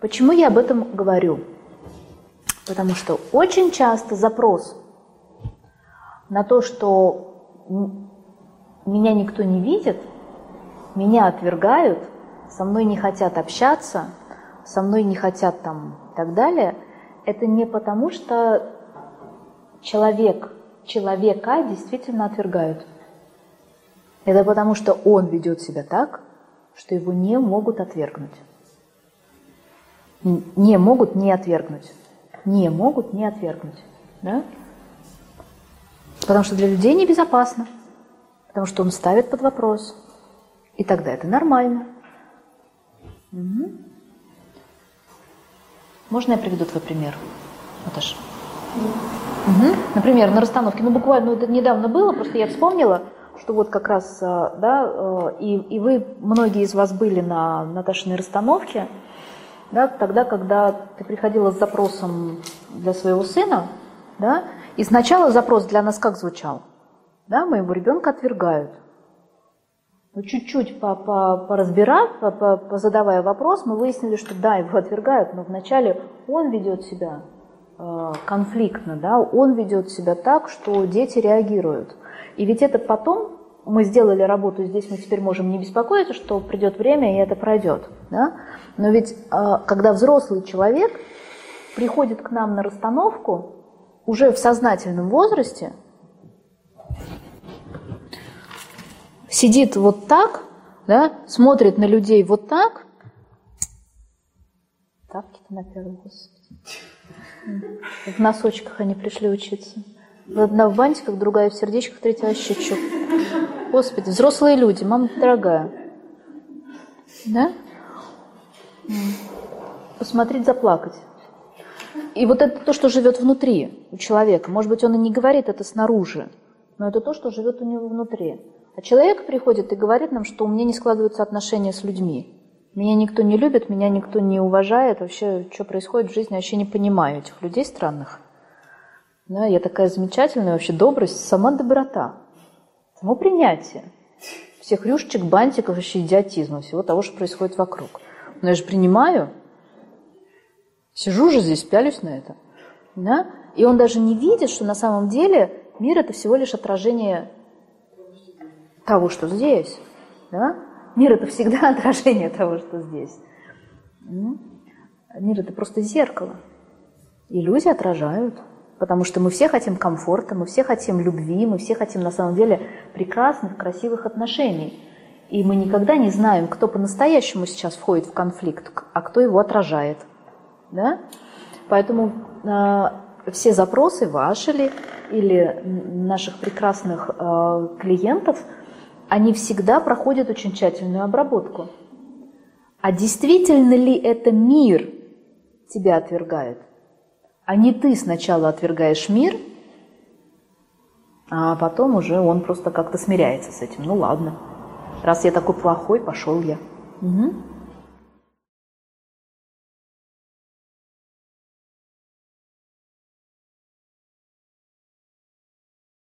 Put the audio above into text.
Почему я об этом говорю? Потому что очень часто запрос на то, что меня никто не видит, меня отвергают, со мной не хотят общаться, со мной не хотят там и так далее, это не потому, что человек, человека действительно отвергают. Это потому, что он ведет себя так, что его не могут отвергнуть. Не могут не отвергнуть. Не могут не отвергнуть. Да? Потому что для людей небезопасно. Потому что он ставит под вопрос. И тогда это нормально. Угу. Можно я приведу твой пример, Наташа? Угу. Например, на расстановке, ну буквально это недавно было, просто я вспомнила, что вот как раз, э, да, э, и, и вы, многие из вас были на Наташиной расстановке, да, тогда, когда ты приходила с запросом для своего сына, да, и сначала запрос для нас как звучал? Да, моего ребенка отвергают. Но чуть-чуть поразбирав, по, по, позадавая вопрос, мы выяснили, что да, его отвергают, но вначале он ведет себя э, конфликтно, да, он ведет себя так, что дети реагируют. И ведь это потом мы сделали работу, здесь мы теперь можем не беспокоиться, что придет время и это пройдет. Да? Но ведь э, когда взрослый человек приходит к нам на расстановку уже в сознательном возрасте, сидит вот так, да, смотрит на людей вот так. Тапки-то на первый, господи. В носочках они пришли учиться. Одна в бантиках, другая в сердечках, третья вообще чук. Господи, взрослые люди, мама дорогая. Да? Посмотреть, заплакать. И вот это то, что живет внутри у человека. Может быть, он и не говорит это снаружи, но это то, что живет у него внутри. А человек приходит и говорит нам, что у меня не складываются отношения с людьми. Меня никто не любит, меня никто не уважает. Вообще, что происходит в жизни, вообще не понимаю этих людей странных. Да, я такая замечательная, вообще добрость, сама доброта, само принятие всех рюшечек, бантиков, вообще идиотизма, всего того, что происходит вокруг. Но я же принимаю, сижу же здесь, пялюсь на это. Да? И он даже не видит, что на самом деле мир – это всего лишь отражение того, что здесь. Да? Мир это всегда отражение того, что здесь. Мир это просто зеркало. И люди отражают. Потому что мы все хотим комфорта, мы все хотим любви, мы все хотим на самом деле прекрасных, красивых отношений. И мы никогда не знаем, кто по-настоящему сейчас входит в конфликт, а кто его отражает. Да? Поэтому э, все запросы ваши ли или наших прекрасных э, клиентов – они всегда проходят очень тщательную обработку. А действительно ли это мир тебя отвергает? А не ты сначала отвергаешь мир, а потом уже он просто как-то смиряется с этим. Ну ладно, раз я такой плохой, пошел я. Угу.